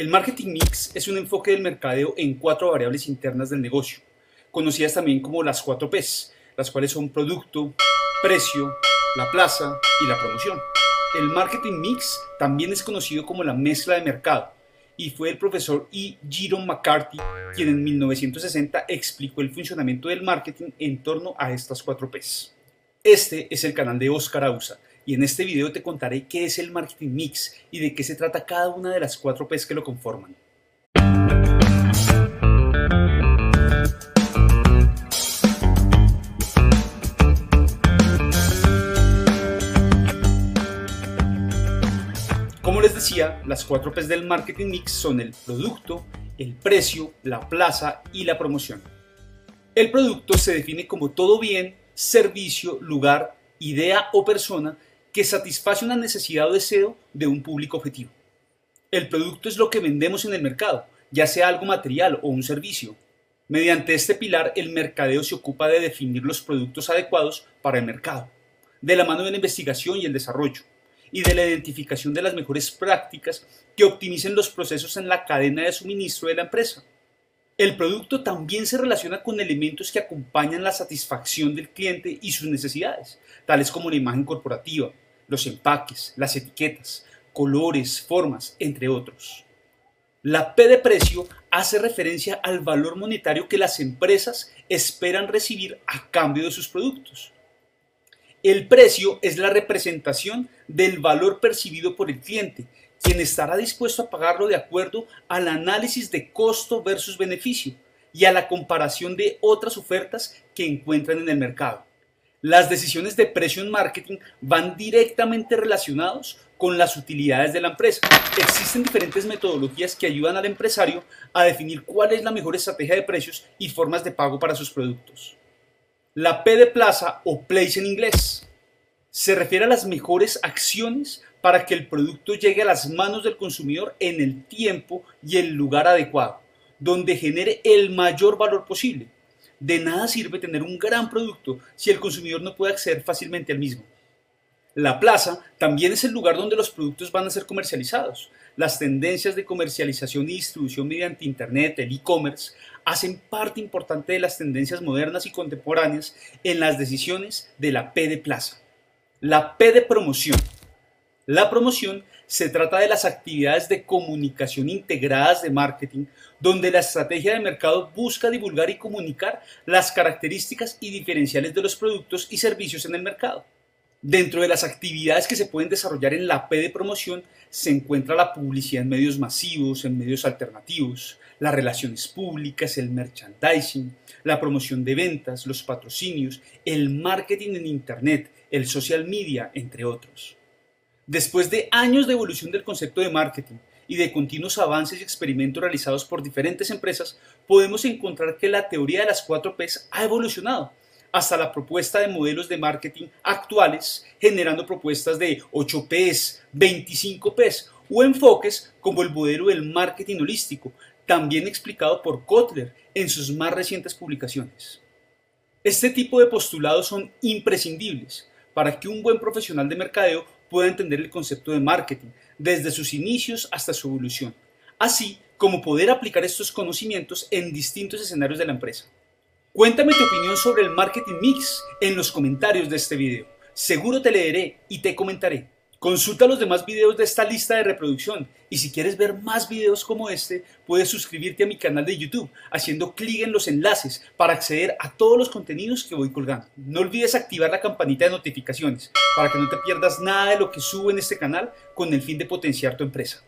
El marketing mix es un enfoque del mercadeo en cuatro variables internas del negocio, conocidas también como las cuatro Ps, las cuales son producto, precio, la plaza y la promoción. El marketing mix también es conocido como la mezcla de mercado y fue el profesor E. Giron McCarthy quien en 1960 explicó el funcionamiento del marketing en torno a estas cuatro Ps. Este es el canal de Oscar Ausa y en este video te contaré qué es el marketing mix y de qué se trata cada una de las cuatro P's que lo conforman. Como les decía, las cuatro P's del marketing mix son el producto, el precio, la plaza y la promoción. El producto se define como todo bien, servicio, lugar, idea o persona que satisface una necesidad o deseo de un público objetivo. El producto es lo que vendemos en el mercado, ya sea algo material o un servicio. Mediante este pilar, el mercadeo se ocupa de definir los productos adecuados para el mercado, de la mano de la investigación y el desarrollo, y de la identificación de las mejores prácticas que optimicen los procesos en la cadena de suministro de la empresa. El producto también se relaciona con elementos que acompañan la satisfacción del cliente y sus necesidades, tales como la imagen corporativa, los empaques, las etiquetas, colores, formas, entre otros. La P de precio hace referencia al valor monetario que las empresas esperan recibir a cambio de sus productos. El precio es la representación del valor percibido por el cliente quien estará dispuesto a pagarlo de acuerdo al análisis de costo versus beneficio y a la comparación de otras ofertas que encuentran en el mercado. Las decisiones de precio en marketing van directamente relacionados con las utilidades de la empresa. Existen diferentes metodologías que ayudan al empresario a definir cuál es la mejor estrategia de precios y formas de pago para sus productos. La P de plaza o place en inglés se refiere a las mejores acciones para que el producto llegue a las manos del consumidor en el tiempo y el lugar adecuado, donde genere el mayor valor posible. De nada sirve tener un gran producto si el consumidor no puede acceder fácilmente al mismo. La plaza también es el lugar donde los productos van a ser comercializados. Las tendencias de comercialización y distribución mediante Internet, el e-commerce, hacen parte importante de las tendencias modernas y contemporáneas en las decisiones de la P de plaza. La P de promoción la promoción se trata de las actividades de comunicación integradas de marketing, donde la estrategia de mercado busca divulgar y comunicar las características y diferenciales de los productos y servicios en el mercado. Dentro de las actividades que se pueden desarrollar en la P de promoción se encuentra la publicidad en medios masivos, en medios alternativos, las relaciones públicas, el merchandising, la promoción de ventas, los patrocinios, el marketing en Internet, el social media, entre otros. Después de años de evolución del concepto de marketing y de continuos avances y experimentos realizados por diferentes empresas, podemos encontrar que la teoría de las 4 Ps ha evolucionado hasta la propuesta de modelos de marketing actuales, generando propuestas de 8 Ps, 25 Ps o enfoques como el modelo del marketing holístico, también explicado por Kotler en sus más recientes publicaciones. Este tipo de postulados son imprescindibles para que un buen profesional de mercadeo pueda entender el concepto de marketing desde sus inicios hasta su evolución, así como poder aplicar estos conocimientos en distintos escenarios de la empresa. Cuéntame tu opinión sobre el marketing mix en los comentarios de este video. Seguro te leeré y te comentaré. Consulta los demás videos de esta lista de reproducción y si quieres ver más videos como este, puedes suscribirte a mi canal de YouTube haciendo clic en los enlaces para acceder a todos los contenidos que voy colgando. No olvides activar la campanita de notificaciones para que no te pierdas nada de lo que subo en este canal con el fin de potenciar tu empresa.